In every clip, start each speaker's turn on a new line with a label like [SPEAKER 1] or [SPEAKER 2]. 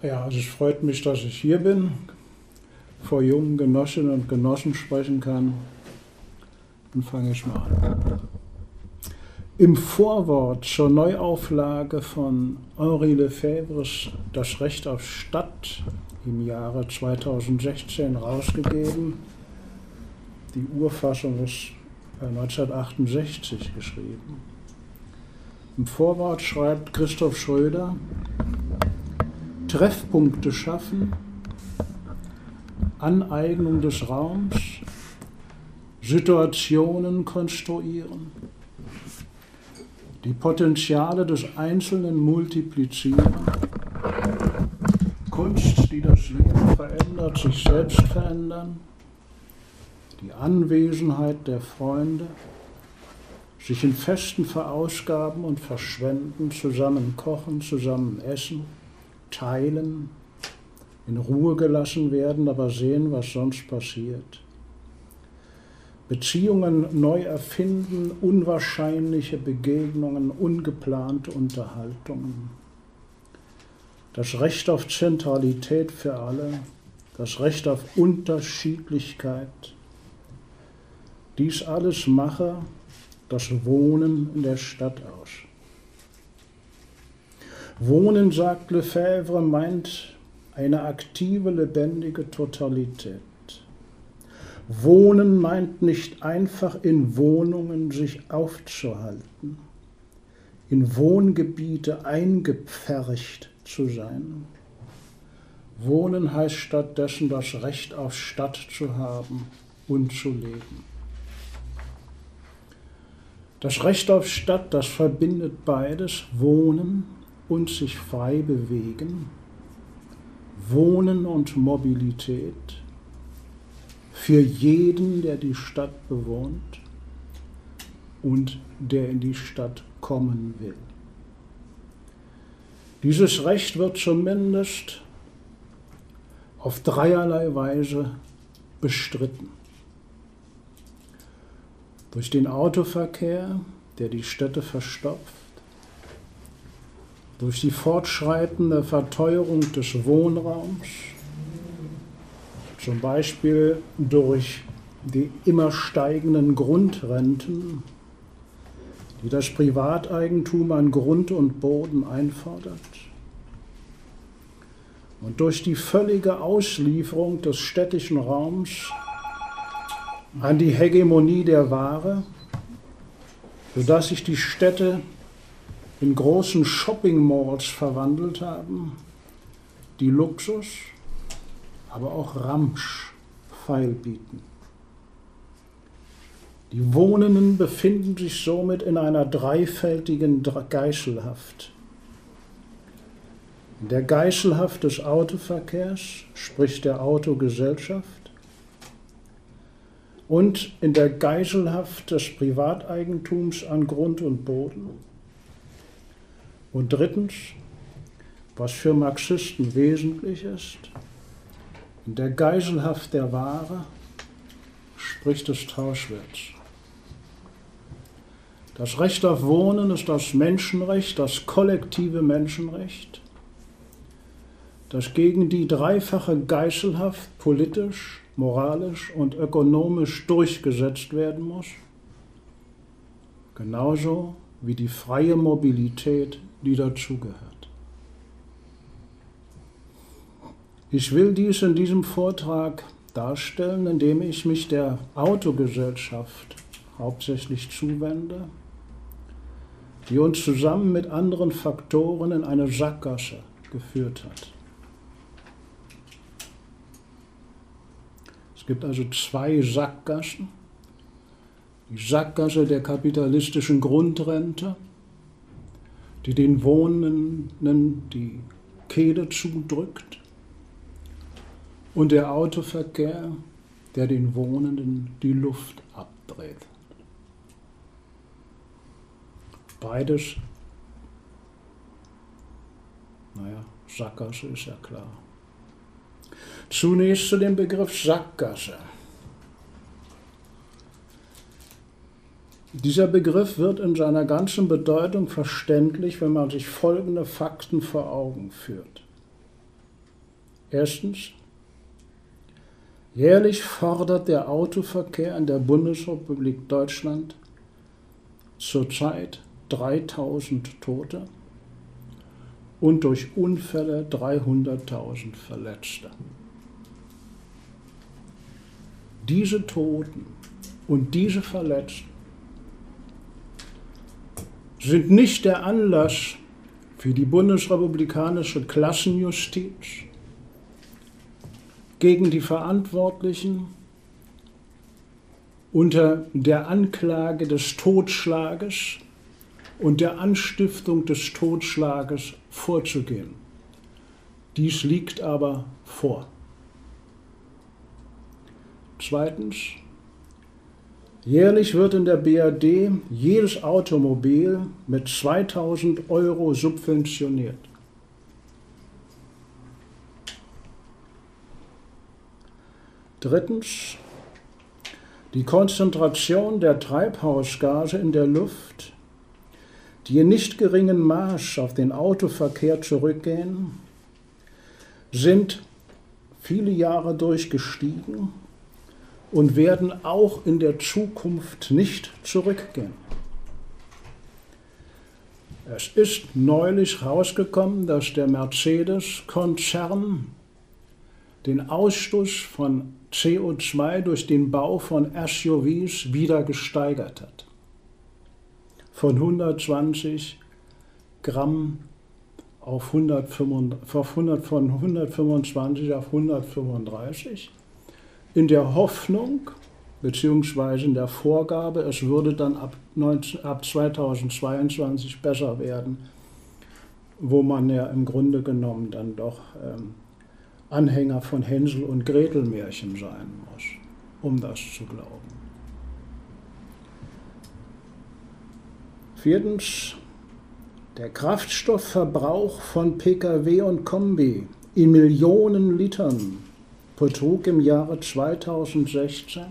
[SPEAKER 1] Ja, also es freut mich, dass ich hier bin, vor jungen Genossinnen und Genossen sprechen kann. Dann fange ich mal an. Im Vorwort zur Neuauflage von Henri Lefebvres Das Recht auf Stadt im Jahre 2016 rausgegeben. Die Urfassung ist 1968 geschrieben. Im Vorwort schreibt Christoph Schröder, Treffpunkte schaffen, Aneignung des Raums, Situationen konstruieren, die Potenziale des Einzelnen multiplizieren, Kunst, die das Leben verändert, sich selbst verändern, die Anwesenheit der Freunde, sich in Festen verausgaben und verschwenden, zusammen kochen, zusammen essen, teilen, in Ruhe gelassen werden, aber sehen, was sonst passiert. Beziehungen neu erfinden, unwahrscheinliche Begegnungen, ungeplante Unterhaltungen. Das Recht auf Zentralität für alle, das Recht auf Unterschiedlichkeit. Dies alles mache das Wohnen in der Stadt aus. Wohnen, sagt Lefebvre, meint eine aktive, lebendige Totalität. Wohnen meint nicht einfach in Wohnungen sich aufzuhalten, in Wohngebiete eingepfercht zu sein. Wohnen heißt stattdessen das Recht auf Stadt zu haben und zu leben. Das Recht auf Stadt, das verbindet beides, Wohnen und sich frei bewegen, Wohnen und Mobilität für jeden, der die Stadt bewohnt und der in die Stadt kommen will. Dieses Recht wird zumindest auf dreierlei Weise bestritten durch den Autoverkehr, der die Städte verstopft, durch die fortschreitende Verteuerung des Wohnraums, zum Beispiel durch die immer steigenden Grundrenten, die das Privateigentum an Grund und Boden einfordert, und durch die völlige Auslieferung des städtischen Raums an die Hegemonie der Ware, sodass sich die Städte in großen Shopping-Malls verwandelt haben, die Luxus, aber auch Ramsch feilbieten. Die Wohnenden befinden sich somit in einer dreifältigen Geißelhaft. In der Geißelhaft des Autoverkehrs, sprich der Autogesellschaft, und in der Geiselhaft des Privateigentums an Grund und Boden. Und drittens, was für Marxisten wesentlich ist, in der Geiselhaft der Ware, sprich des Tauschwerts. Das Recht auf Wohnen ist das Menschenrecht, das kollektive Menschenrecht, das gegen die dreifache Geiselhaft politisch, moralisch und ökonomisch durchgesetzt werden muss, genauso wie die freie Mobilität, die dazugehört. Ich will dies in diesem Vortrag darstellen, indem ich mich der Autogesellschaft hauptsächlich zuwende, die uns zusammen mit anderen Faktoren in eine Sackgasse geführt hat. gibt also zwei Sackgassen. Die Sackgasse der kapitalistischen Grundrente, die den Wohnenden die Kehle zudrückt, und der Autoverkehr, der den Wohnenden die Luft abdreht. Beides, naja, Sackgasse ist ja klar. Zunächst zu dem Begriff Sackgasse. Dieser Begriff wird in seiner ganzen Bedeutung verständlich, wenn man sich folgende Fakten vor Augen führt. Erstens, jährlich fordert der Autoverkehr in der Bundesrepublik Deutschland zurzeit 3000 Tote und durch Unfälle 300.000 Verletzte. Diese Toten und diese Verletzten sind nicht der Anlass für die bundesrepublikanische Klassenjustiz gegen die Verantwortlichen unter der Anklage des Totschlages und der Anstiftung des Totschlages vorzugehen. Dies liegt aber vor. Zweitens, jährlich wird in der BRD jedes Automobil mit 2000 Euro subventioniert. Drittens, die Konzentration der Treibhausgase in der Luft, die in nicht geringen Maß auf den Autoverkehr zurückgehen, sind viele Jahre durchgestiegen und werden auch in der Zukunft nicht zurückgehen. Es ist neulich herausgekommen, dass der Mercedes-Konzern den Ausstoß von CO2 durch den Bau von SUVs wieder gesteigert hat. Von 120 Gramm auf 125, von 125 auf 135 in der Hoffnung beziehungsweise in der Vorgabe, es würde dann ab, 19, ab 2022 besser werden, wo man ja im Grunde genommen dann doch ähm, Anhänger von Hänsel und Gretel Märchen sein muss, um das zu glauben. Viertens, der Kraftstoffverbrauch von Pkw und Kombi in Millionen Litern betrug im Jahre 2016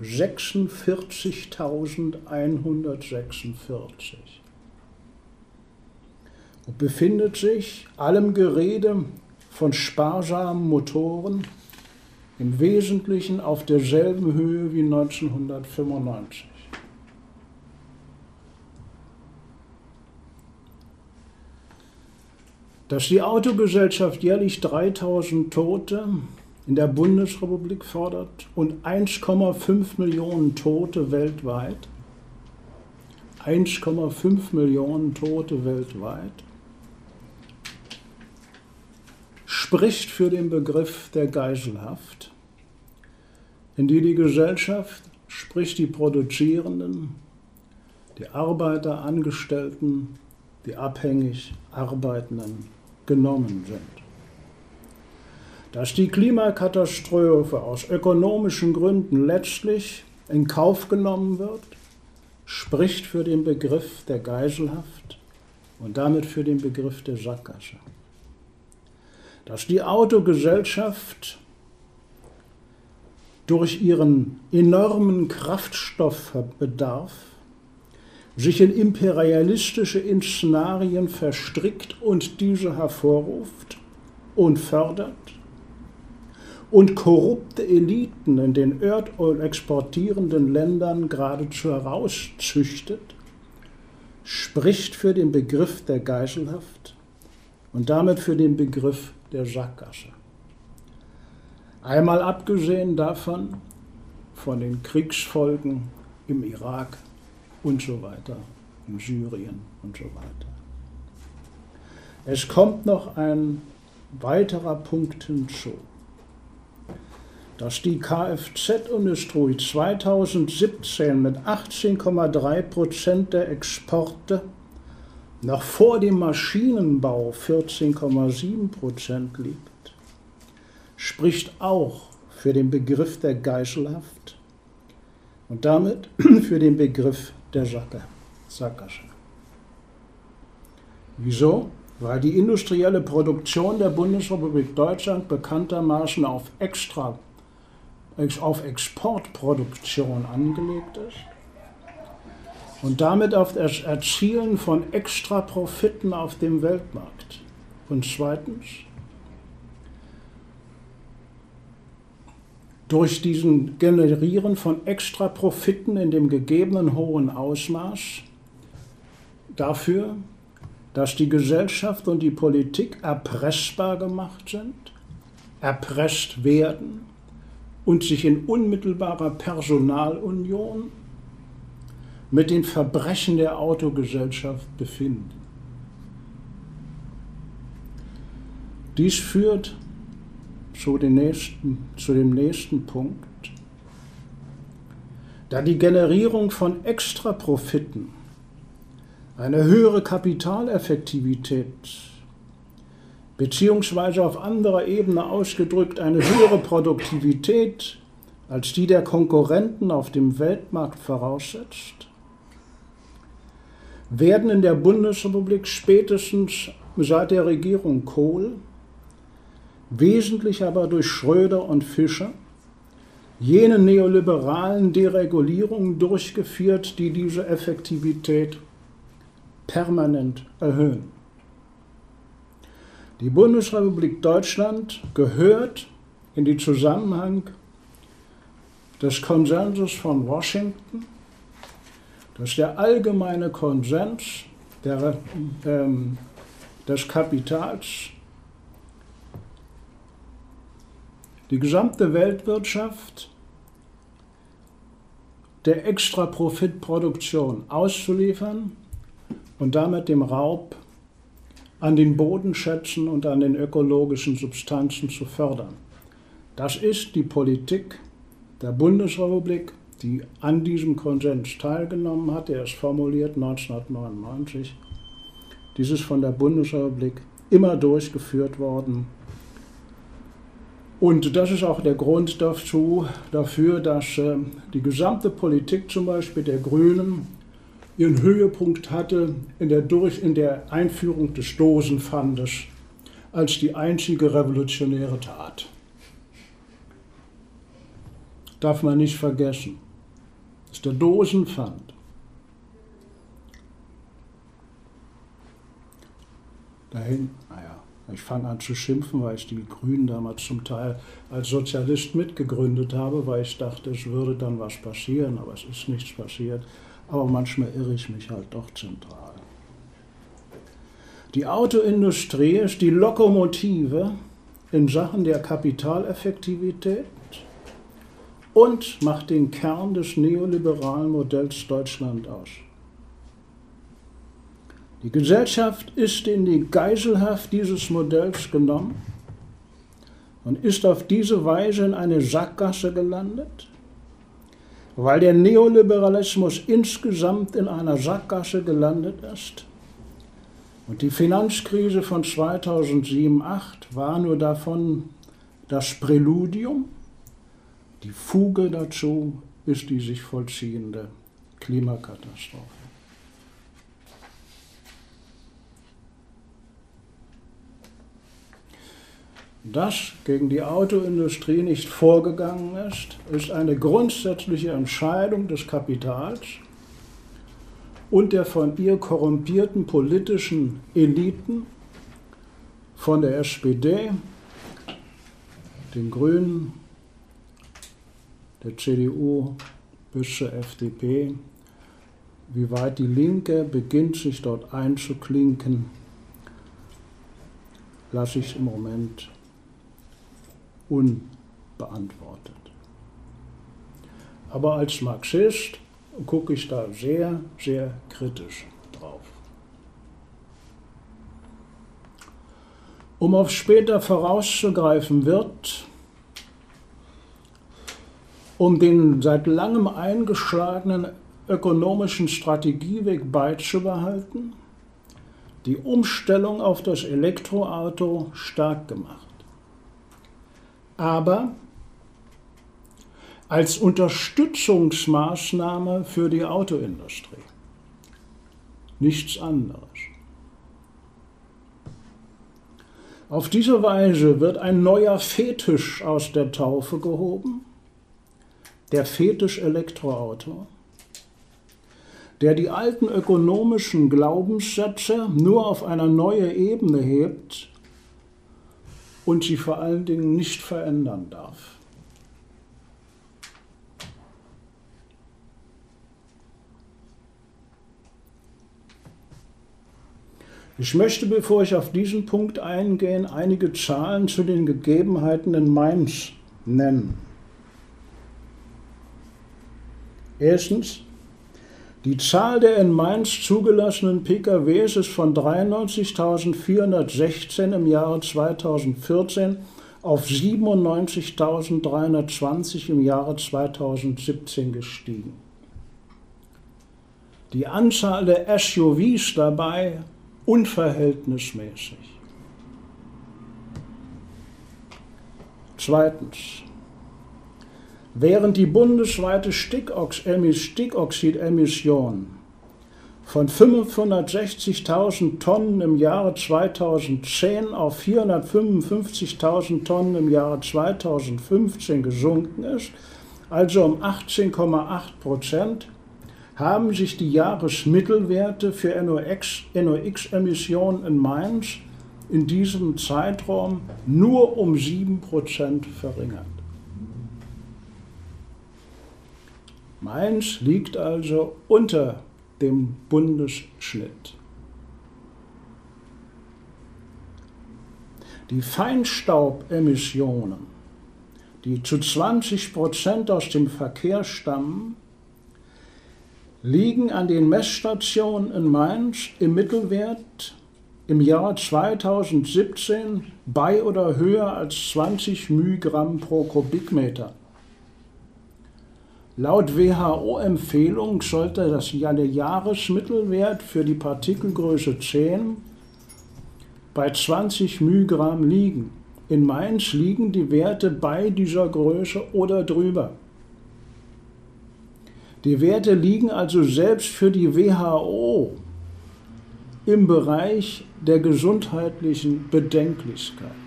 [SPEAKER 1] 46.146 und befindet sich allem Gerede von sparsamen Motoren im Wesentlichen auf derselben Höhe wie 1995. Dass die Autogesellschaft jährlich 3000 Tote in der Bundesrepublik fordert und 1,5 Millionen Tote weltweit, 1,5 Millionen Tote weltweit, spricht für den Begriff der Geiselhaft, in die die Gesellschaft, sprich die Produzierenden, die Arbeiter, Angestellten, die abhängig Arbeitenden genommen sind. Dass die Klimakatastrophe aus ökonomischen Gründen letztlich in Kauf genommen wird, spricht für den Begriff der Geiselhaft und damit für den Begriff der Sackgasse. Dass die Autogesellschaft durch ihren enormen Kraftstoffbedarf sich in imperialistische Szenarien verstrickt und diese hervorruft und fördert und korrupte Eliten in den Erdöl exportierenden Ländern geradezu herauszüchtet, spricht für den Begriff der Geiselhaft und damit für den Begriff der Sackgasse. Einmal abgesehen davon, von den Kriegsfolgen im Irak und so weiter, in Syrien und so weiter. Es kommt noch ein weiterer Punkt hinzu, dass die Kfz-Industrie 2017 mit 18,3 Prozent der Exporte noch vor dem Maschinenbau 14,7 Prozent liegt, spricht auch für den Begriff der Geiselhaft und damit für den Begriff der Sackgasse. Wieso? Weil die industrielle Produktion der Bundesrepublik Deutschland bekanntermaßen auf, Extra, auf Exportproduktion angelegt ist und damit auf das Erzielen von extra Profiten auf dem Weltmarkt. Und zweitens, durch diesen Generieren von Extraprofiten in dem gegebenen hohen Ausmaß dafür, dass die Gesellschaft und die Politik erpressbar gemacht sind, erpresst werden und sich in unmittelbarer Personalunion mit den Verbrechen der Autogesellschaft befinden. Dies führt zu, nächsten, zu dem nächsten Punkt. Da die Generierung von Extraprofiten eine höhere Kapitaleffektivität beziehungsweise auf anderer Ebene ausgedrückt eine höhere Produktivität als die der Konkurrenten auf dem Weltmarkt voraussetzt, werden in der Bundesrepublik spätestens seit der Regierung Kohl wesentlich aber durch Schröder und Fischer, jene neoliberalen Deregulierungen durchgeführt, die diese Effektivität permanent erhöhen. Die Bundesrepublik Deutschland gehört in den Zusammenhang des Konsensus von Washington, das ist der allgemeine Konsens der, ähm, des Kapitals. Die gesamte Weltwirtschaft der Extraprofitproduktion auszuliefern und damit dem Raub an den Bodenschätzen und an den ökologischen Substanzen zu fördern. Das ist die Politik der Bundesrepublik, die an diesem Konsens teilgenommen hat. Er ist formuliert 1999. Dies ist von der Bundesrepublik immer durchgeführt worden und das ist auch der Grund dazu, dafür, dass äh, die gesamte Politik zum Beispiel der Grünen ihren Höhepunkt hatte in der, durch, in der Einführung des Dosenpfandes als die einzige revolutionäre Tat. Darf man nicht vergessen. Das ist der Dosenpfand. Dahin, naja. Ich fange an zu schimpfen, weil ich die Grünen damals zum Teil als Sozialist mitgegründet habe, weil ich dachte, es würde dann was passieren, aber es ist nichts passiert. Aber manchmal irre ich mich halt doch zentral. Die Autoindustrie ist die Lokomotive in Sachen der Kapitaleffektivität und macht den Kern des neoliberalen Modells Deutschland aus. Die Gesellschaft ist in die Geiselhaft dieses Modells genommen und ist auf diese Weise in eine Sackgasse gelandet, weil der Neoliberalismus insgesamt in einer Sackgasse gelandet ist. Und die Finanzkrise von 2007-2008 war nur davon das Präludium. Die Fuge dazu ist die sich vollziehende Klimakatastrophe. Dass gegen die Autoindustrie nicht vorgegangen ist, ist eine grundsätzliche Entscheidung des Kapitals und der von ihr korrumpierten politischen Eliten von der SPD, den Grünen, der CDU bis zur FDP, wie weit die Linke beginnt, sich dort einzuklinken, lasse ich im Moment unbeantwortet. Aber als Marxist gucke ich da sehr, sehr kritisch drauf. Um auf später vorauszugreifen wird, um den seit langem eingeschlagenen ökonomischen Strategieweg beizubehalten, die Umstellung auf das Elektroauto stark gemacht aber als Unterstützungsmaßnahme für die Autoindustrie. Nichts anderes. Auf diese Weise wird ein neuer Fetisch aus der Taufe gehoben, der Fetisch Elektroauto, der die alten ökonomischen Glaubenssätze nur auf eine neue Ebene hebt und sie vor allen Dingen nicht verändern darf. Ich möchte, bevor ich auf diesen Punkt eingehe, einige Zahlen zu den Gegebenheiten in Mainz nennen. Erstens, die Zahl der in Mainz zugelassenen PKWs ist von 93.416 im Jahre 2014 auf 97.320 im Jahre 2017 gestiegen. Die Anzahl der SUVs dabei unverhältnismäßig. Zweitens. Während die bundesweite Stickoxidemission von 560.000 Tonnen im Jahre 2010 auf 455.000 Tonnen im Jahre 2015 gesunken ist, also um 18,8 Prozent, haben sich die Jahresmittelwerte für NOx-Emissionen in Mainz in diesem Zeitraum nur um 7 Prozent verringert. Mainz liegt also unter dem Bundesschnitt. Die Feinstaubemissionen, die zu 20 Prozent aus dem Verkehr stammen, liegen an den Messstationen in Mainz im Mittelwert im Jahr 2017 bei oder höher als 20 μg pro Kubikmeter. Laut WHO-Empfehlung sollte das Jahresmittelwert für die Partikelgröße 10 bei 20 μg liegen. In Mainz liegen die Werte bei dieser Größe oder drüber. Die Werte liegen also selbst für die WHO im Bereich der gesundheitlichen Bedenklichkeit.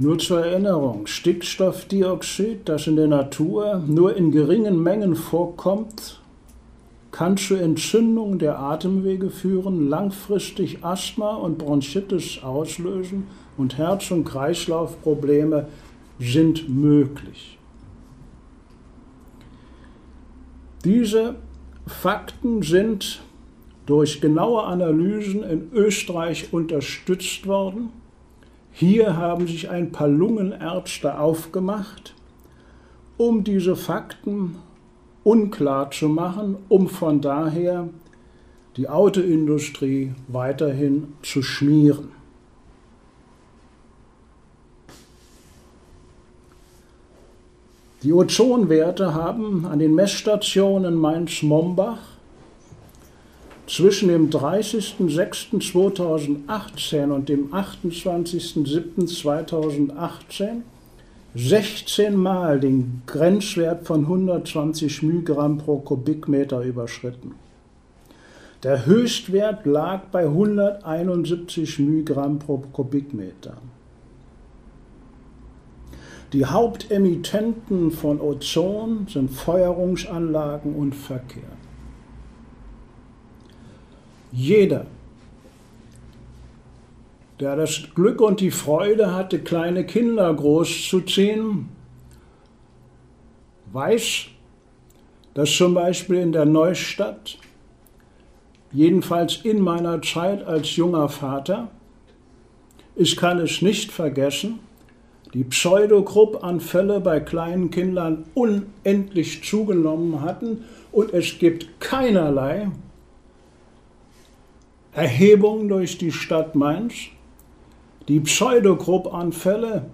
[SPEAKER 1] Nur zur Erinnerung, Stickstoffdioxid, das in der Natur nur in geringen Mengen vorkommt, kann zu Entzündung der Atemwege führen, langfristig Asthma und Bronchitis auslösen und Herz- und Kreislaufprobleme sind möglich. Diese Fakten sind durch genaue Analysen in Österreich unterstützt worden hier haben sich ein paar Lungenärzte aufgemacht, um diese Fakten unklar zu machen, um von daher die Autoindustrie weiterhin zu schmieren. Die Ozonwerte haben an den Messstationen Mainz-Mombach zwischen dem 30.06.2018 und dem 28.07.2018 16 Mal den Grenzwert von 120 μg pro Kubikmeter überschritten. Der Höchstwert lag bei 171 μg pro Kubikmeter. Die Hauptemittenten von Ozon sind Feuerungsanlagen und Verkehr. Jeder, der das Glück und die Freude hatte, kleine Kinder großzuziehen, weiß, dass zum Beispiel in der Neustadt, jedenfalls in meiner Zeit als junger Vater, ich kann es nicht vergessen, die Pseudogruppanfälle bei kleinen Kindern unendlich zugenommen hatten und es gibt keinerlei Erhebungen durch die Stadt Mainz, die Pseudogruppanfälle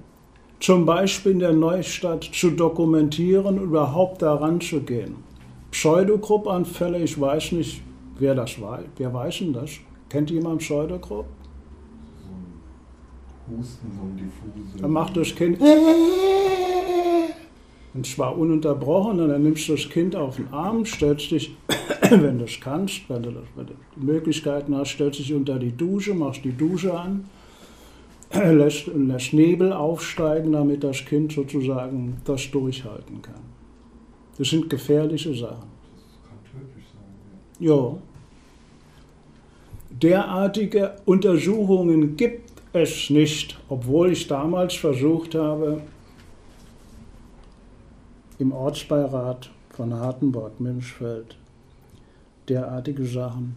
[SPEAKER 1] zum Beispiel in der Neustadt zu dokumentieren, überhaupt daran zu gehen. Pseudogruppanfälle, ich weiß nicht, wer das war. Wer weiß denn das? Kennt jemand Pseudogrupp? Husten, so ein diffuse. Dann macht das Kind und zwar ununterbrochen und dann nimmst du das Kind auf den Arm, stellst dich wenn du es kannst, wenn du, wenn du Möglichkeiten hast, stellst dich unter die Dusche, machst die Dusche an, lässt, lässt Nebel aufsteigen, damit das Kind sozusagen das durchhalten kann. Das sind gefährliche Sachen. Das kann tödlich sein. Ja. ja. Derartige Untersuchungen gibt es nicht, obwohl ich damals versucht habe, im Ortsbeirat von Hartenburg-Münchfeld derartige Sachen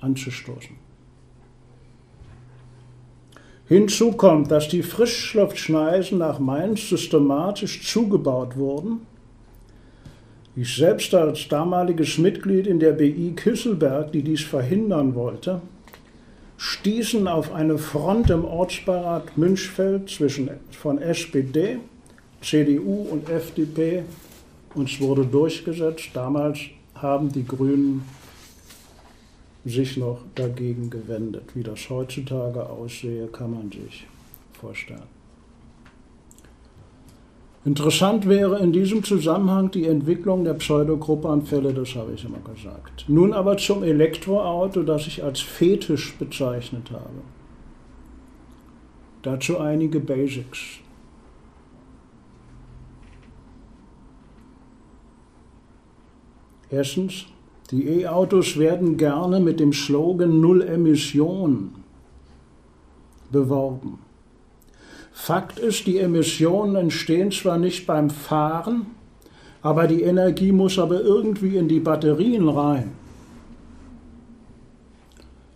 [SPEAKER 1] anzustoßen. Hinzu kommt, dass die Frischluftschneisen nach Mainz systematisch zugebaut wurden. Ich selbst als damaliges Mitglied in der BI Küsselberg, die dies verhindern wollte, stießen auf eine Front im Ortsbeirat Münchfeld zwischen, von SPD, CDU und FDP und es wurde durchgesetzt. Damals haben die Grünen sich noch dagegen gewendet. Wie das heutzutage aussehe, kann man sich vorstellen. Interessant wäre in diesem Zusammenhang die Entwicklung der Pseudogruppanfälle, das habe ich immer gesagt. Nun aber zum Elektroauto, das ich als Fetisch bezeichnet habe. Dazu einige Basics. Erstens, die E-Autos werden gerne mit dem Slogan Null Emission beworben. Fakt ist, die Emissionen entstehen zwar nicht beim Fahren, aber die Energie muss aber irgendwie in die Batterien rein.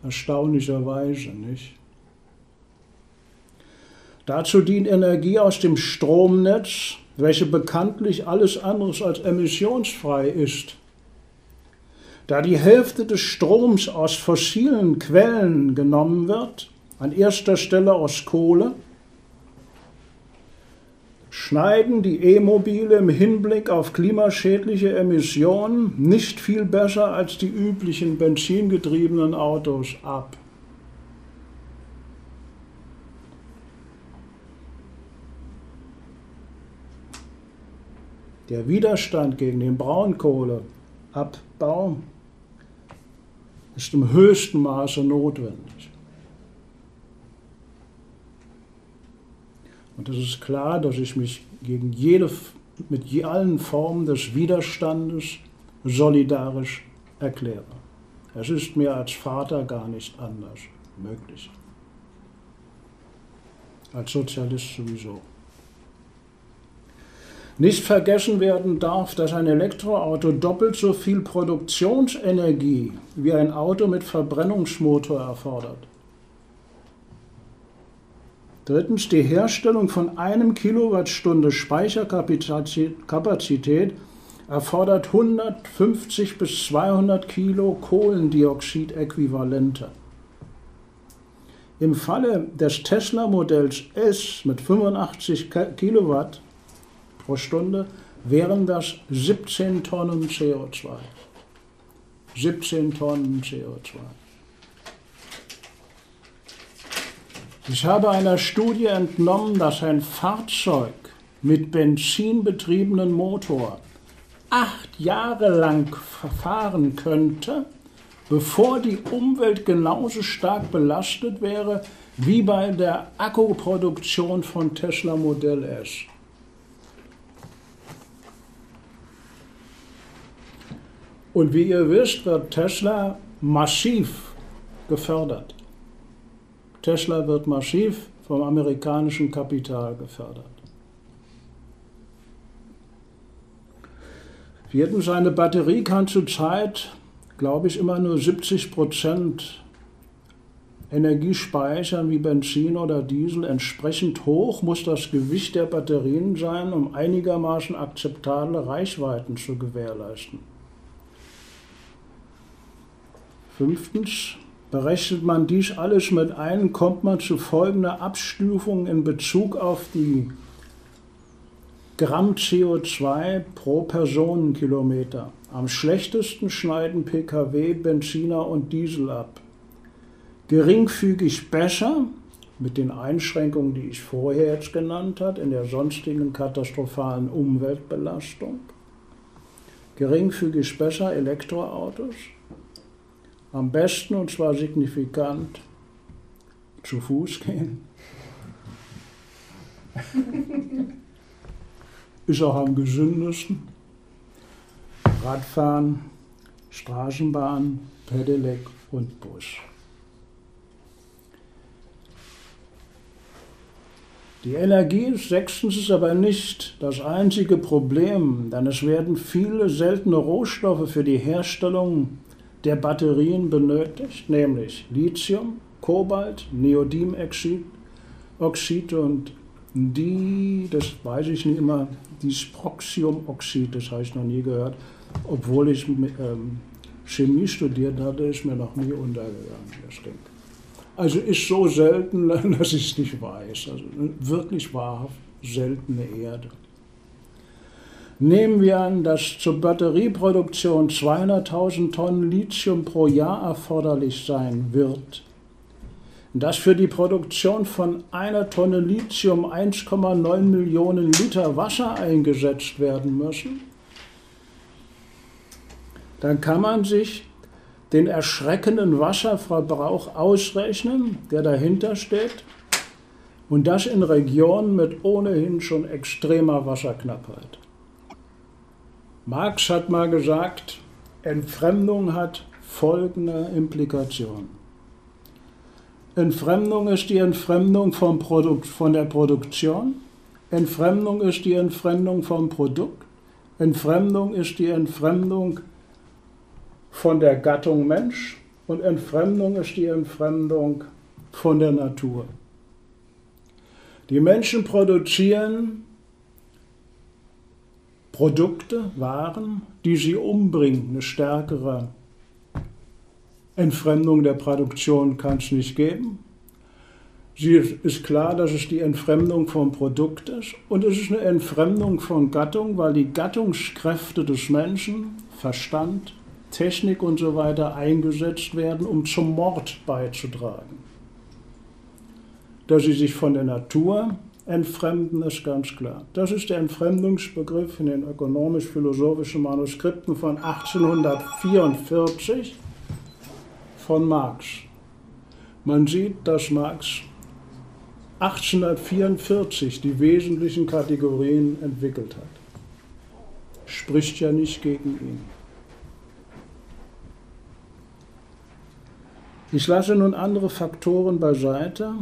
[SPEAKER 1] Erstaunlicherweise, nicht? Dazu dient Energie aus dem Stromnetz, welche bekanntlich alles anderes als emissionsfrei ist. Da die Hälfte des Stroms aus fossilen Quellen genommen wird, an erster Stelle aus Kohle, schneiden die E-Mobile im Hinblick auf klimaschädliche Emissionen nicht viel besser als die üblichen benzingetriebenen Autos ab. Der Widerstand gegen den Braunkohleabbau ist im höchsten Maße notwendig. Und es ist klar, dass ich mich gegen jede, mit allen Formen des Widerstandes solidarisch erkläre. Es ist mir als Vater gar nicht anders möglich. Als Sozialist sowieso. Nicht vergessen werden darf, dass ein Elektroauto doppelt so viel Produktionsenergie wie ein Auto mit Verbrennungsmotor erfordert. Drittens, die Herstellung von einem Kilowattstunde Speicherkapazität erfordert 150 bis 200 Kilo Kohlendioxid-Äquivalente. Im Falle des Tesla-Modells S mit 85 Kilowatt pro Stunde wären das 17 Tonnen CO2. 17 Tonnen CO2. Ich habe einer Studie entnommen, dass ein Fahrzeug mit benzinbetriebenen Motor acht Jahre lang fahren könnte, bevor die Umwelt genauso stark belastet wäre wie bei der Akkuproduktion von Tesla Modell S. Und wie ihr wisst, wird Tesla massiv gefördert. Tesla wird massiv vom amerikanischen Kapital gefördert. Viertens, eine Batterie kann zurzeit, glaube ich, immer nur 70 Prozent Energie speichern wie Benzin oder Diesel. Entsprechend hoch muss das Gewicht der Batterien sein, um einigermaßen akzeptable Reichweiten zu gewährleisten. Fünftens, Berechnet man dies alles mit ein, kommt man zu folgender Abstufung in Bezug auf die Gramm CO2 pro Personenkilometer. Am schlechtesten schneiden Pkw, Benziner und Diesel ab. Geringfügig besser, mit den Einschränkungen, die ich vorher jetzt genannt habe, in der sonstigen katastrophalen Umweltbelastung. Geringfügig besser Elektroautos am besten und zwar signifikant zu Fuß gehen. Ist auch am gesündesten. Radfahren, Straßenbahn, Pedelec und Bus. Die Energie ist sechstens aber nicht das einzige Problem, denn es werden viele seltene Rohstoffe für die Herstellung der Batterien benötigt, nämlich Lithium, Kobalt, Neodimexid Oxid und die, das weiß ich nicht immer, dieses Proxiumoxid, das habe ich noch nie gehört, obwohl ich ähm, Chemie studiert hatte, ist mir noch nie untergegangen, das Ding. Also ist so selten, dass ich es nicht weiß. Also wirklich wahrhaft seltene Erde. Nehmen wir an, dass zur Batterieproduktion 200.000 Tonnen Lithium pro Jahr erforderlich sein wird, dass für die Produktion von einer Tonne Lithium 1,9 Millionen Liter Wasser eingesetzt werden müssen, dann kann man sich den erschreckenden Wasserverbrauch ausrechnen, der dahinter steht, und das in Regionen mit ohnehin schon extremer Wasserknappheit. Marx hat mal gesagt, Entfremdung hat folgende Implikationen. Entfremdung ist die Entfremdung vom Produkt, von der Produktion. Entfremdung ist die Entfremdung vom Produkt. Entfremdung ist die Entfremdung von der Gattung Mensch. Und Entfremdung ist die Entfremdung von der Natur. Die Menschen produzieren Produkte, Waren, die sie umbringen. Eine stärkere Entfremdung der Produktion kann es nicht geben. Sie ist klar, dass es die Entfremdung vom Produkt ist und es ist eine Entfremdung von Gattung, weil die Gattungskräfte des Menschen, Verstand, Technik und so weiter eingesetzt werden, um zum Mord beizutragen. Dass sie sich von der Natur entfremden, ist ganz klar. Das ist der Entfremdungsbegriff in den ökonomisch-philosophischen Manuskripten von 1844 von Marx. Man sieht, dass Marx 1844 die wesentlichen Kategorien entwickelt hat. Spricht ja nicht gegen ihn. Ich lasse nun andere Faktoren beiseite.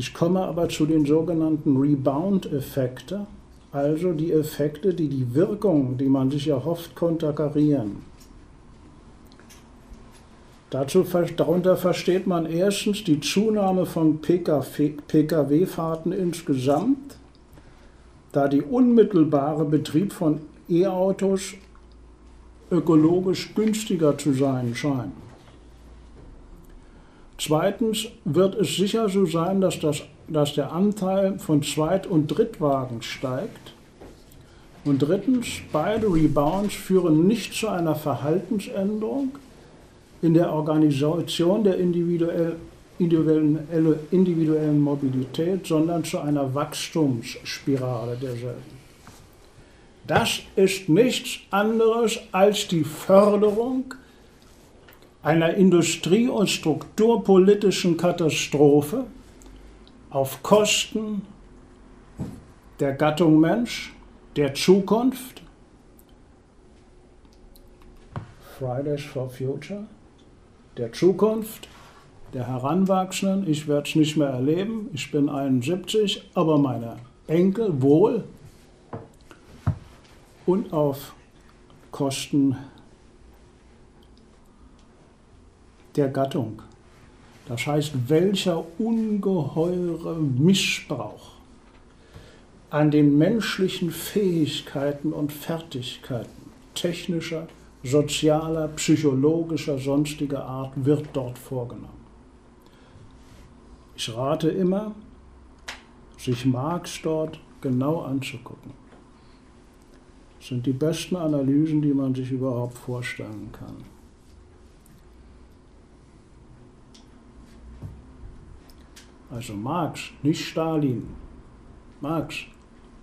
[SPEAKER 1] Ich komme aber zu den sogenannten Rebound-Effekte, also die Effekte, die die Wirkung, die man sich erhofft, konterkarieren. Dazu, darunter versteht man erstens die Zunahme von Pkw-Fahrten insgesamt, da die unmittelbare Betrieb von E-Autos ökologisch günstiger zu sein scheint. Zweitens wird es sicher so sein, dass, das, dass der Anteil von Zweit- und Drittwagen steigt. Und drittens, beide Rebounds führen nicht zu einer Verhaltensänderung in der Organisation der individuell, individuellen, individuellen Mobilität, sondern zu einer Wachstumsspirale derselben. Das ist nichts anderes als die Förderung einer industrie- und strukturpolitischen Katastrophe auf Kosten der Gattung Mensch, der Zukunft, Fridays for Future, der Zukunft, der Heranwachsenden. Ich werde es nicht mehr erleben, ich bin 71, aber meine Enkel wohl. Und auf Kosten der der Gattung. Das heißt, welcher ungeheure Missbrauch an den menschlichen Fähigkeiten und Fertigkeiten technischer, sozialer, psychologischer, sonstiger Art wird dort vorgenommen. Ich rate immer, sich Marx dort genau anzugucken. Das sind die besten Analysen, die man sich überhaupt vorstellen kann. Also Marx, nicht Stalin. Marx.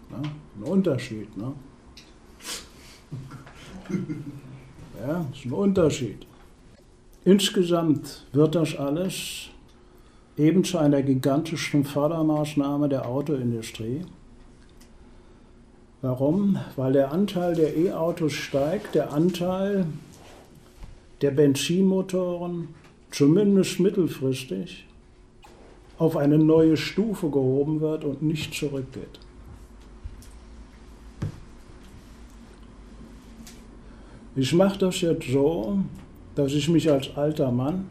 [SPEAKER 1] Ne? Ein Unterschied. Ne? Ja, ist ein Unterschied. Insgesamt wird das alles eben zu einer gigantischen Fördermaßnahme der Autoindustrie. Warum? Weil der Anteil der E-Autos steigt, der Anteil der Benzinmotoren zumindest mittelfristig auf eine neue Stufe gehoben wird und nicht zurückgeht. Ich mache das jetzt so, dass ich mich als alter Mann,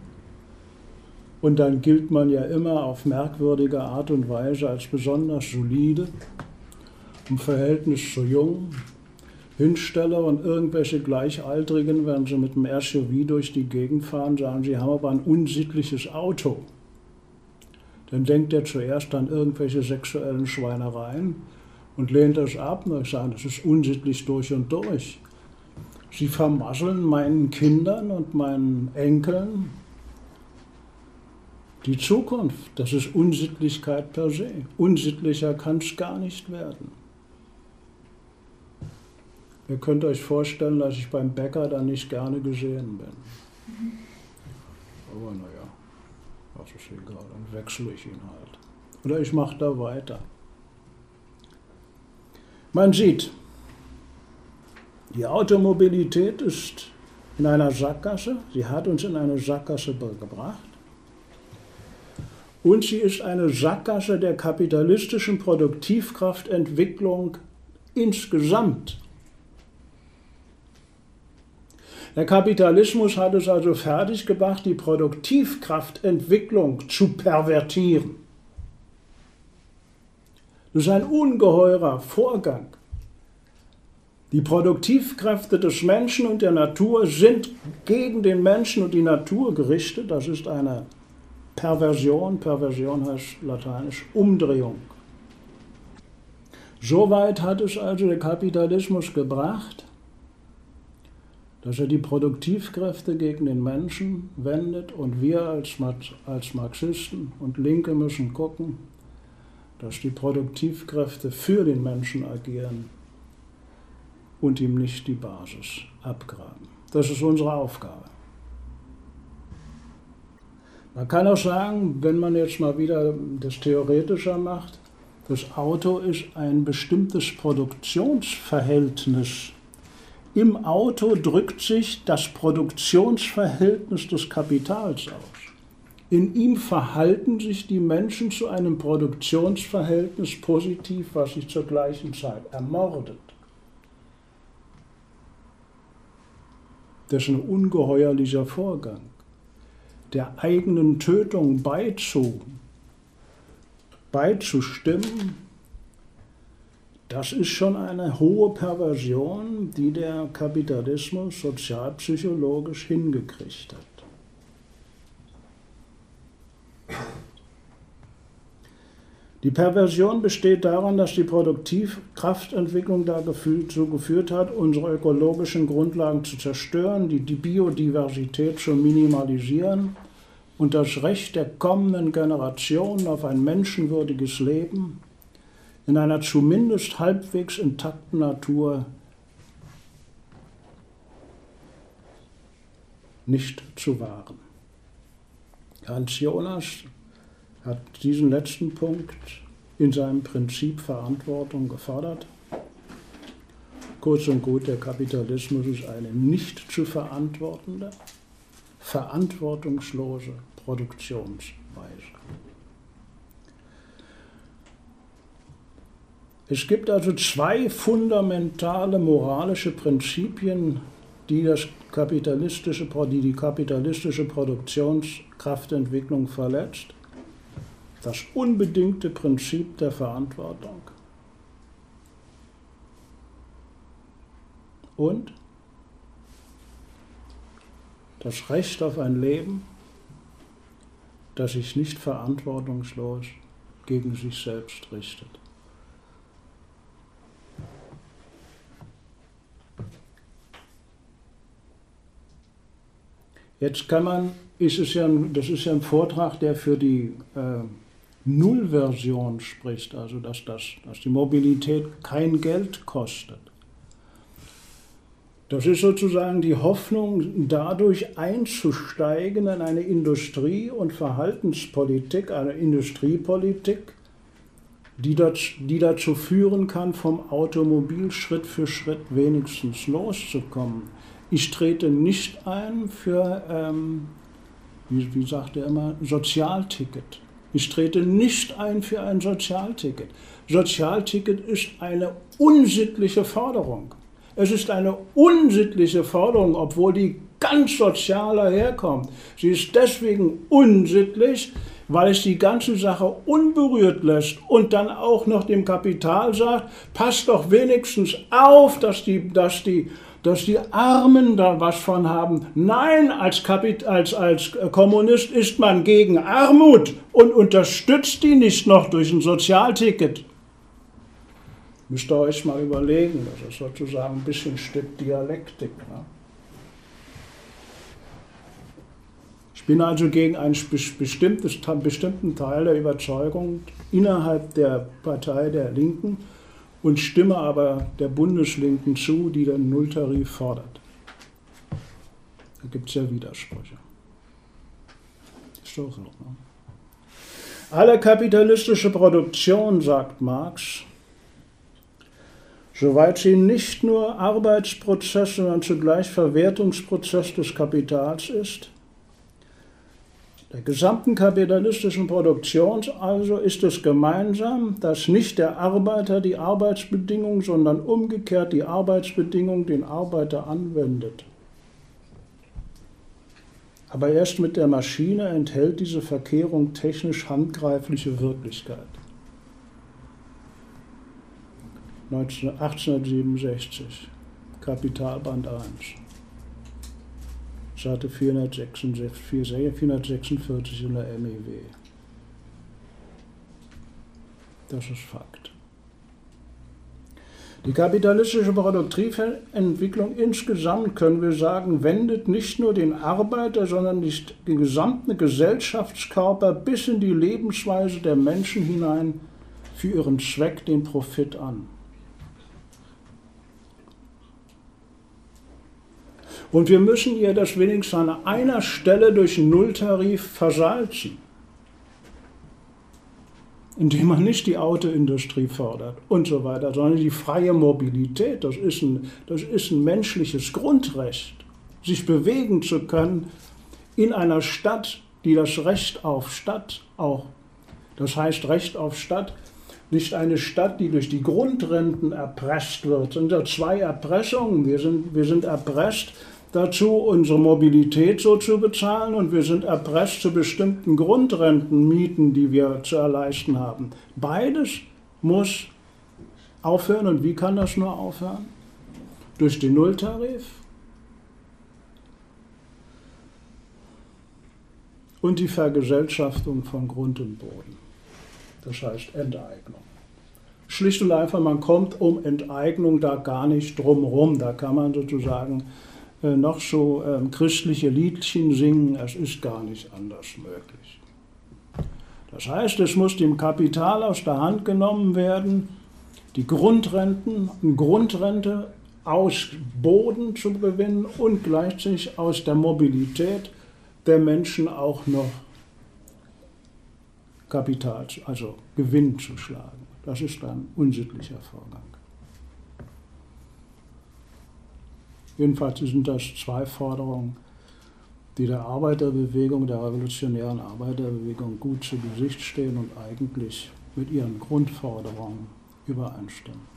[SPEAKER 1] und dann gilt man ja immer auf merkwürdige Art und Weise als besonders solide, im Verhältnis zu jung, hinstelle und irgendwelche Gleichaltrigen, wenn sie mit dem SUV durch die Gegend fahren, sagen, sie haben aber ein unsittliches Auto. Dann denkt er zuerst an irgendwelche sexuellen Schweinereien und lehnt das ab. Und ich sage, das ist unsittlich durch und durch. Sie vermasseln meinen Kindern und meinen Enkeln die Zukunft. Das ist Unsittlichkeit per se. Unsittlicher kann es gar nicht werden. Ihr könnt euch vorstellen, dass ich beim Bäcker dann nicht gerne gesehen bin. Aber naja, das ist egal, dann wechsle ich ihn halt. Oder ich mache da weiter. Man sieht, die Automobilität ist in einer Sackgasse, sie hat uns in eine Sackgasse gebracht. Und sie ist eine Sackgasse der kapitalistischen Produktivkraftentwicklung insgesamt. Der Kapitalismus hat es also fertiggebracht, die Produktivkraftentwicklung zu pervertieren. Das ist ein ungeheurer Vorgang. Die Produktivkräfte des Menschen und der Natur sind gegen den Menschen und die Natur gerichtet. Das ist eine Perversion. Perversion heißt lateinisch Umdrehung. Soweit hat es also der Kapitalismus gebracht, dass er die Produktivkräfte gegen den Menschen wendet und wir als, als Marxisten und Linke müssen gucken, dass die Produktivkräfte für den Menschen agieren und ihm nicht die Basis abgraben. Das ist unsere Aufgabe. Man kann auch sagen, wenn man jetzt mal wieder das theoretischer macht, das Auto ist ein bestimmtes Produktionsverhältnis im Auto drückt sich das Produktionsverhältnis des Kapitals aus. In ihm verhalten sich die Menschen zu einem Produktionsverhältnis positiv, was sich zur gleichen Zeit ermordet. Das ist ein ungeheuerlicher Vorgang. Der eigenen Tötung beizu, beizustimmen, das ist schon eine hohe Perversion, die der Kapitalismus sozialpsychologisch hingekriegt hat. Die Perversion besteht daran, dass die Produktivkraftentwicklung dazu geführt hat, unsere ökologischen Grundlagen zu zerstören, die, die Biodiversität zu minimalisieren und das Recht der kommenden Generationen auf ein menschenwürdiges Leben in einer zumindest halbwegs intakten Natur nicht zu wahren. Hans Jonas hat diesen letzten Punkt in seinem Prinzip Verantwortung gefordert. Kurz und gut, der Kapitalismus ist eine nicht zu verantwortende, verantwortungslose Produktionsweise. Es gibt also zwei fundamentale moralische Prinzipien, die, das kapitalistische, die die kapitalistische Produktionskraftentwicklung verletzt. Das unbedingte Prinzip der Verantwortung. Und das Recht auf ein Leben, das sich nicht verantwortungslos gegen sich selbst richtet. Jetzt kann man, ist es ja, das ist ja ein Vortrag, der für die äh, Nullversion spricht, also dass, das, dass die Mobilität kein Geld kostet. Das ist sozusagen die Hoffnung, dadurch einzusteigen in eine Industrie- und Verhaltenspolitik, eine Industriepolitik, die, das, die dazu führen kann, vom Automobil Schritt für Schritt wenigstens loszukommen. Ich trete nicht ein für, ähm, wie, wie sagt er immer, Sozialticket. Ich trete nicht ein für ein Sozialticket. Sozialticket ist eine unsittliche Forderung. Es ist eine unsittliche Forderung, obwohl die ganz sozialer herkommt. Sie ist deswegen unsittlich, weil es die ganze Sache unberührt lässt und dann auch noch dem Kapital sagt, passt doch wenigstens auf, dass die, dass die, dass die Armen da was von haben. Nein, als, Kapit als, als Kommunist ist man gegen Armut und unterstützt die nicht noch durch ein Sozialticket. Müsst ihr euch mal überlegen, das ist sozusagen ein bisschen Stück Dialektik. Ne? Ich bin also gegen einen bestimmten Teil der Überzeugung innerhalb der Partei der Linken und stimme aber der Bundeslinken zu, die den Nulltarif fordert. Da gibt es ja Widersprüche. Ist doch so. Ne? Alle kapitalistische Produktion, sagt Marx, soweit sie nicht nur Arbeitsprozess, sondern zugleich Verwertungsprozess des Kapitals ist. Der gesamten kapitalistischen Produktion also ist es gemeinsam, dass nicht der Arbeiter die Arbeitsbedingungen, sondern umgekehrt die Arbeitsbedingungen den Arbeiter anwendet. Aber erst mit der Maschine enthält diese Verkehrung technisch handgreifliche Wirklichkeit. 1867, Kapitalband 1, Seite 446, 446 in der MEW. Das ist Fakt. Die kapitalistische Produktiventwicklung insgesamt, können wir sagen, wendet nicht nur den Arbeiter, sondern den gesamten Gesellschaftskörper bis in die Lebensweise der Menschen hinein für ihren Zweck den Profit an. Und wir müssen ihr das wenigstens an einer Stelle durch Nulltarif versalzen, indem man nicht die Autoindustrie fördert und so weiter, sondern die freie Mobilität. Das ist ein, das ist ein menschliches Grundrecht, sich bewegen zu können in einer Stadt, die das Recht auf Stadt auch, das heißt Recht auf Stadt, nicht eine Stadt, die durch die Grundrenten erpresst wird. Es sind ja zwei Erpressungen. Wir sind, wir sind erpresst dazu, unsere Mobilität so zu bezahlen und wir sind erpresst zu bestimmten Grundrentenmieten, die wir zu erleisten haben. Beides muss aufhören und wie kann das nur aufhören? Durch den Nulltarif und die Vergesellschaftung von Grund und Boden. Das heißt Enteignung. Schlicht und einfach, man kommt um Enteignung da gar nicht drum rum. Da kann man sozusagen noch so ähm, christliche Liedchen singen, es ist gar nicht anders möglich. Das heißt, es muss dem Kapital aus der Hand genommen werden, die Grundrenten, Grundrente aus Boden zu gewinnen und gleichzeitig aus der Mobilität der Menschen auch noch Kapital, also Gewinn zu schlagen. Das ist ein unsittlicher Vorgang. Jedenfalls sind das zwei Forderungen, die der Arbeiterbewegung, der revolutionären Arbeiterbewegung gut zu Gesicht stehen und eigentlich mit ihren Grundforderungen übereinstimmen.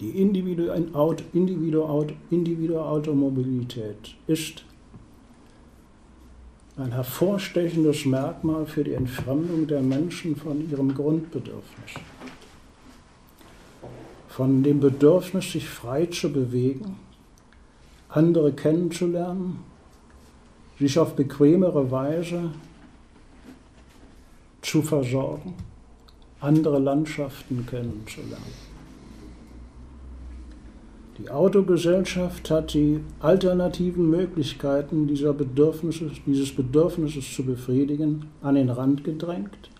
[SPEAKER 1] Die Individualautomobilität ist ein hervorstechendes Merkmal für die Entfremdung der Menschen von ihrem Grundbedürfnis. Von dem Bedürfnis, sich frei zu bewegen, andere kennenzulernen, sich auf bequemere Weise zu versorgen, andere Landschaften kennenzulernen. Die Autogesellschaft hat die alternativen Möglichkeiten dieser Bedürfnisses, dieses Bedürfnisses zu befriedigen an den Rand gedrängt,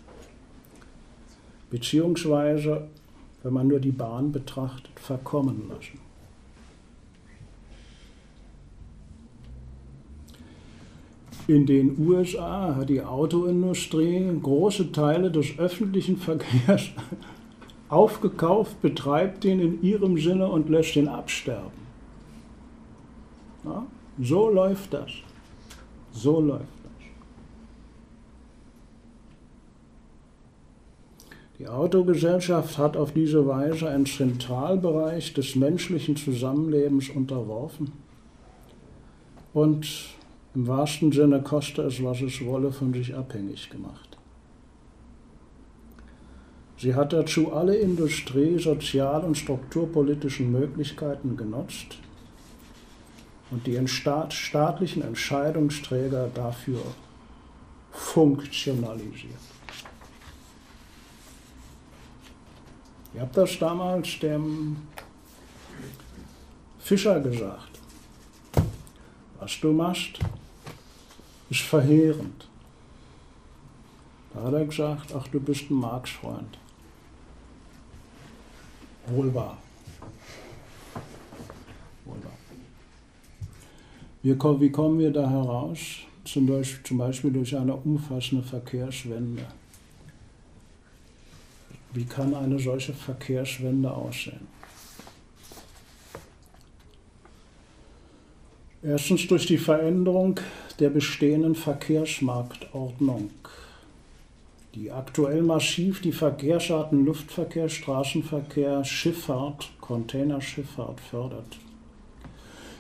[SPEAKER 1] beziehungsweise, wenn man nur die Bahn betrachtet, verkommen lassen. In den USA hat die Autoindustrie große Teile des öffentlichen Verkehrs aufgekauft, betreibt den in ihrem Sinne und lässt ihn absterben. Ja? So läuft das. So läuft das. Die Autogesellschaft hat auf diese Weise einen Zentralbereich des menschlichen Zusammenlebens unterworfen und im wahrsten Sinne koste es, was es wolle, von sich abhängig gemacht. Sie hat dazu alle Industrie-, sozial- und strukturpolitischen Möglichkeiten genutzt und die staatlichen Entscheidungsträger dafür funktionalisiert. Ich habe das damals dem Fischer gesagt. Was du machst, ist verheerend. Da hat er gesagt, ach du bist ein Marx-Freund. Wohl wahr. Wohl wahr. Wie kommen wir da heraus? Zum Beispiel durch eine umfassende Verkehrswende. Wie kann eine solche Verkehrswende aussehen? Erstens durch die Veränderung der bestehenden Verkehrsmarktordnung, die aktuell massiv die Verkehrsarten Luftverkehr, Straßenverkehr, Schifffahrt, Containerschifffahrt fördert.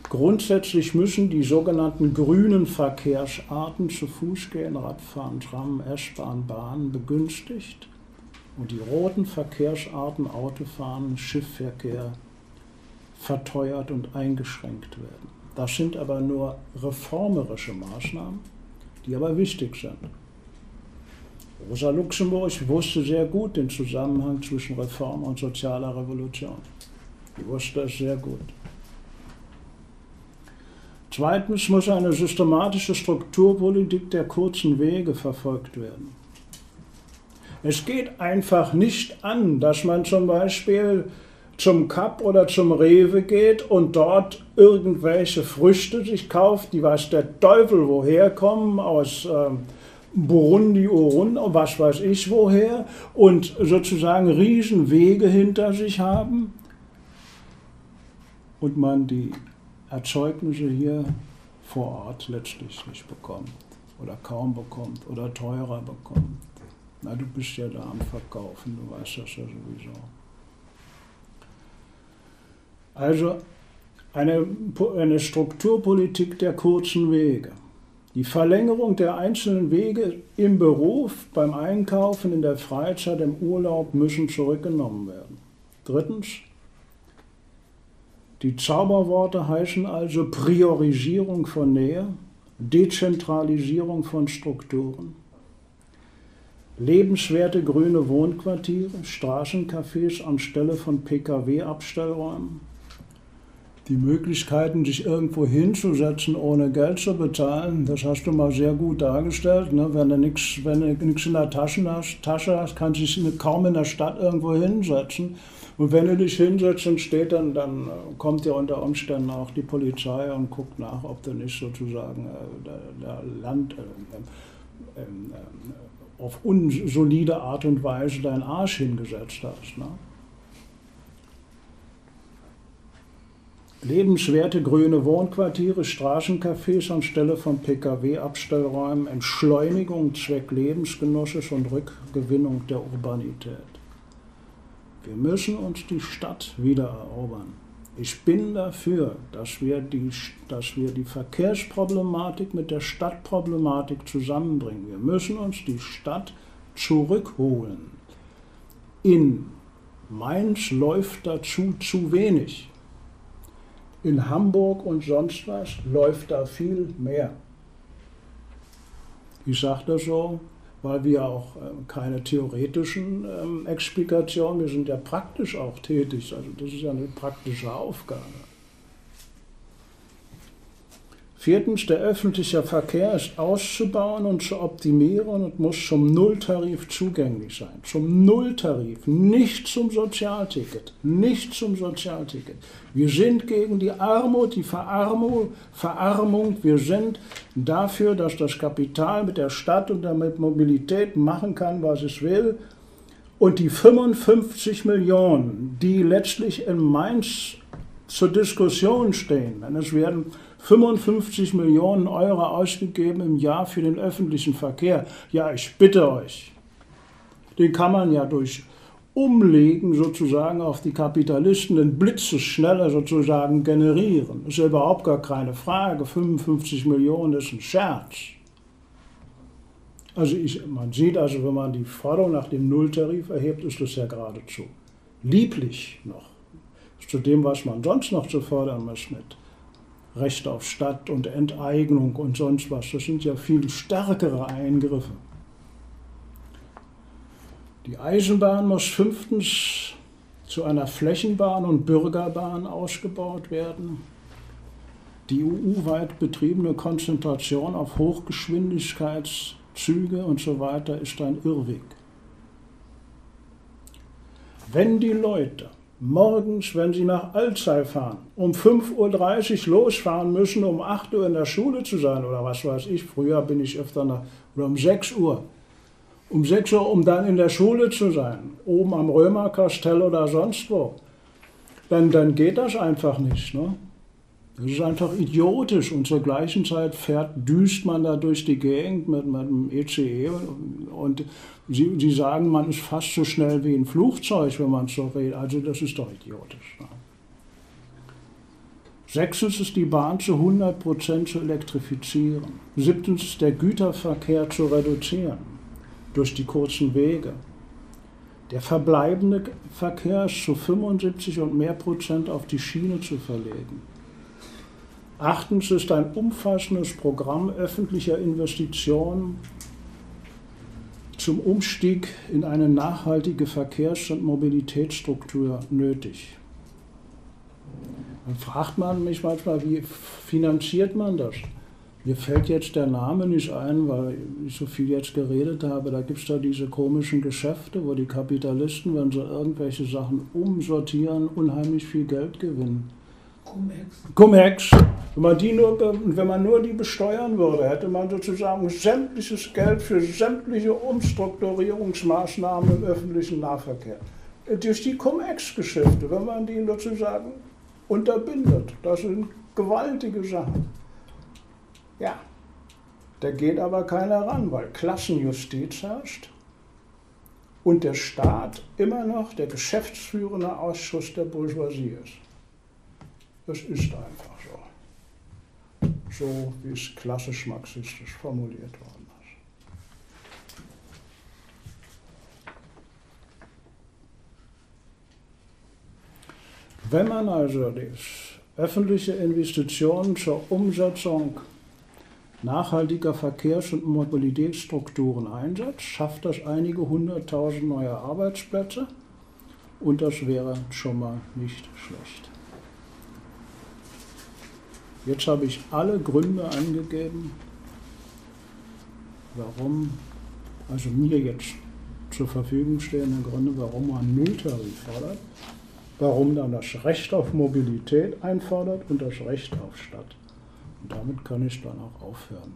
[SPEAKER 1] Grundsätzlich müssen die sogenannten grünen Verkehrsarten zu Fuß gehen, Radfahren, Tram, S-Bahn, Bahn begünstigt und die roten Verkehrsarten Autofahren, Schiffverkehr verteuert und eingeschränkt werden. Das sind aber nur reformerische Maßnahmen, die aber wichtig sind. Rosa Luxemburg wusste sehr gut den Zusammenhang zwischen Reform und sozialer Revolution. Die wusste es sehr gut. Zweitens muss eine systematische Strukturpolitik der kurzen Wege verfolgt werden. Es geht einfach nicht an, dass man zum Beispiel zum Kap oder zum Rewe geht und dort irgendwelche Früchte sich kauft, die weiß der Teufel woher kommen, aus ähm, Burundi, Urund, was weiß ich woher, und sozusagen Riesenwege hinter sich haben und man die Erzeugnisse hier vor Ort letztlich nicht bekommt oder kaum bekommt oder teurer bekommt. Na, du bist ja da am Verkaufen, du weißt das ja sowieso. Also eine, eine Strukturpolitik der kurzen Wege. Die Verlängerung der einzelnen Wege im Beruf, beim Einkaufen, in der Freizeit, im Urlaub müssen zurückgenommen werden. Drittens, die Zauberworte heißen also Priorisierung von Nähe, Dezentralisierung von Strukturen, lebenswerte grüne Wohnquartiere, Straßencafés anstelle von Pkw-Abstellräumen, die Möglichkeiten, sich irgendwo hinzusetzen, ohne Geld zu bezahlen, das hast du mal sehr gut dargestellt. Ne? Wenn du nichts in der Tasche hast, Tasche hast, kannst du dich kaum in der Stadt irgendwo hinsetzen. Und wenn du dich hinsetzt und steht, dann, dann kommt ja unter Umständen auch die Polizei und guckt nach, ob du nicht sozusagen äh, der, Land äh, äh, auf unsolide Art und Weise deinen Arsch hingesetzt hast. Ne? Lebenswerte grüne Wohnquartiere, Straßencafés anstelle von Pkw-Abstellräumen, Entschleunigung Zweck Lebensgenusses und Rückgewinnung der Urbanität. Wir müssen uns die Stadt wieder erobern. Ich bin dafür, dass wir, die, dass wir die Verkehrsproblematik mit der Stadtproblematik zusammenbringen. Wir müssen uns die Stadt zurückholen. In Mainz läuft dazu zu wenig in Hamburg und sonst was läuft da viel mehr. Ich sage das so, weil wir auch ähm, keine theoretischen ähm, Explikationen, wir sind ja praktisch auch tätig, also das ist ja eine praktische Aufgabe. Viertens, der öffentliche Verkehr ist auszubauen und zu optimieren und muss zum Nulltarif zugänglich sein. Zum Nulltarif, nicht zum Sozialticket, nicht zum Sozialticket. Wir sind gegen die Armut, die Verarmung, Verarmung. Wir sind dafür, dass das Kapital mit der Stadt und damit Mobilität machen kann, was es will. Und die 55 Millionen, die letztlich in Mainz zur Diskussion stehen, denn es werden 55 Millionen Euro ausgegeben im Jahr für den öffentlichen Verkehr. Ja, ich bitte euch. Den kann man ja durch Umlegen sozusagen auf die Kapitalisten den Blitze schneller sozusagen generieren. Ist ja überhaupt gar keine Frage. 55 Millionen ist ein Scherz. Also ich, man sieht also, wenn man die Forderung nach dem Nulltarif erhebt, ist das ja geradezu lieblich noch. Zu dem, was man sonst noch zu fordern muss mit Recht auf Stadt und Enteignung und sonst was. Das sind ja viel stärkere Eingriffe. Die Eisenbahn muss fünftens zu einer Flächenbahn und Bürgerbahn ausgebaut werden. Die EU-weit betriebene Konzentration auf Hochgeschwindigkeitszüge und so weiter ist ein Irrweg. Wenn die Leute morgens, wenn sie nach Alzey fahren, um 5.30 Uhr losfahren müssen, um 8 Uhr in der Schule zu sein oder was weiß ich, früher bin ich öfter nach, oder um 6 Uhr, um 6 Uhr, um dann in der Schule zu sein, oben am Römerkastell oder sonst wo, dann, dann geht das einfach nicht. Ne? Das ist einfach idiotisch und zur gleichen Zeit fährt, düst man da durch die Gegend mit, mit dem ECE und sie, sie sagen, man ist fast so schnell wie ein Flugzeug, wenn man so redet. Also das ist doch idiotisch. Ne? Sechstens ist die Bahn zu 100% zu elektrifizieren. Siebtens ist der Güterverkehr zu reduzieren durch die kurzen Wege. Der verbleibende Verkehr ist zu 75 und mehr Prozent auf die Schiene zu verlegen. Achtens ist ein umfassendes Programm öffentlicher Investitionen zum Umstieg in eine nachhaltige Verkehrs- und Mobilitätsstruktur nötig. Dann fragt man mich manchmal, wie finanziert man das? Mir fällt jetzt der Name nicht ein, weil ich so viel jetzt geredet habe. Da gibt es da diese komischen Geschäfte, wo die Kapitalisten, wenn sie irgendwelche Sachen umsortieren, unheimlich viel Geld gewinnen. Cum-Ex. Wenn man, die nur, wenn man nur die besteuern würde, hätte man sozusagen sämtliches Geld für sämtliche Umstrukturierungsmaßnahmen im öffentlichen Nahverkehr. Durch die Cum-Ex-Geschäfte, wenn man die sozusagen unterbindet. Das sind gewaltige Sachen. Ja, da geht aber keiner ran, weil Klassenjustiz herrscht und der Staat immer noch der geschäftsführende Ausschuss der Bourgeoisie ist. Das ist einfach so. So wie es klassisch marxistisch formuliert worden ist. Wenn man also die öffentliche Investitionen zur Umsetzung nachhaltiger Verkehrs- und Mobilitätsstrukturen einsetzt, schafft das einige hunderttausend neue Arbeitsplätze und das wäre schon mal nicht schlecht. Jetzt habe ich alle Gründe angegeben, warum, also mir jetzt zur Verfügung stehende Gründe, warum man Nulltarif fordert, warum dann das Recht auf Mobilität einfordert und das Recht auf Stadt. Und damit kann ich dann auch aufhören.